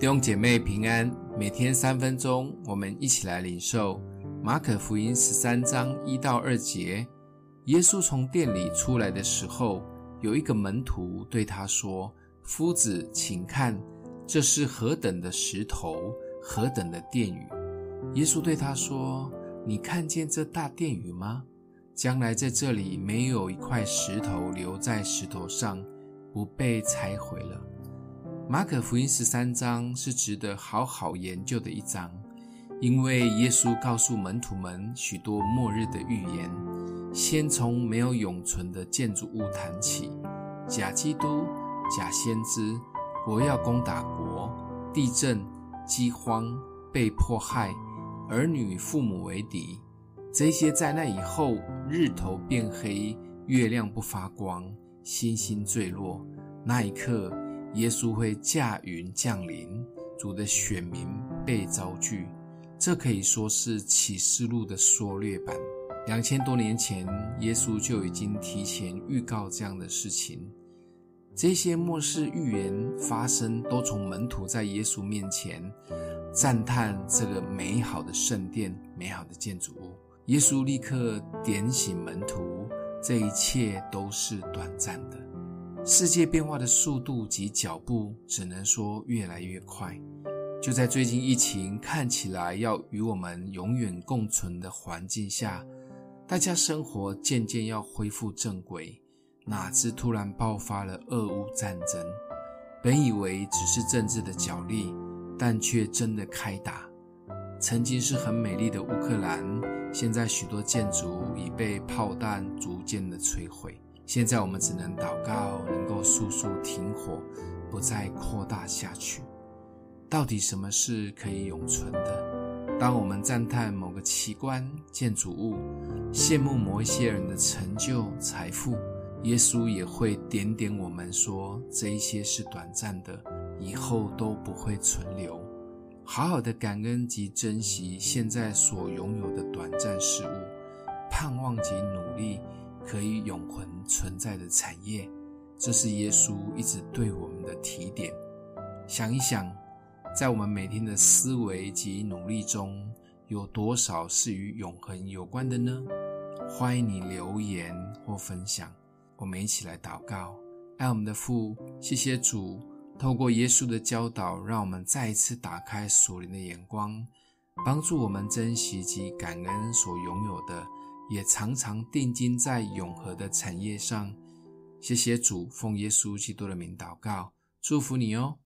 弟兄姐妹平安，每天三分钟，我们一起来领受马可福音十三章一到二节。耶稣从店里出来的时候，有一个门徒对他说：“夫子，请看，这是何等的石头，何等的殿宇！”耶稣对他说：“你看见这大殿宇吗？将来在这里没有一块石头留在石头上，不被拆毁了。”马可福音十三章是值得好好研究的一章，因为耶稣告诉门徒们许多末日的预言。先从没有永存的建筑物谈起，假基督、假先知，国要攻打国，地震、饥荒、被迫害，儿女父母为敌。这些灾难以后，日头变黑，月亮不发光，星星坠落，那一刻。耶稣会驾云降临，主的选民被招聚，这可以说是启示录的缩略版。两千多年前，耶稣就已经提前预告这样的事情。这些末世预言发生，都从门徒在耶稣面前赞叹这个美好的圣殿、美好的建筑物。耶稣立刻点醒门徒，这一切都是短暂的。世界变化的速度及脚步，只能说越来越快。就在最近疫情看起来要与我们永远共存的环境下，大家生活渐渐要恢复正轨，哪知突然爆发了俄乌战争。本以为只是政治的角力，但却真的开打。曾经是很美丽的乌克兰，现在许多建筑已被炮弹逐渐的摧毁。现在我们只能祷告，能够速速停火，不再扩大下去。到底什么是可以永存的？当我们赞叹某个奇观、建筑物，羡慕某一些人的成就、财富，耶稣也会点点我们说：这一些是短暂的，以后都不会存留。好好的感恩及珍惜现在所拥有的短暂事物，盼望及努力。可以永恒存在的产业，这是耶稣一直对我们的提点。想一想，在我们每天的思维及努力中，有多少是与永恒有关的呢？欢迎你留言或分享。我们一起来祷告：爱我们的父，谢谢主，透过耶稣的教导，让我们再一次打开属灵的眼光，帮助我们珍惜及感恩所拥有的。也常常定睛在永和的产业上。谢谢主，奉耶稣基督的名祷告，祝福你哦。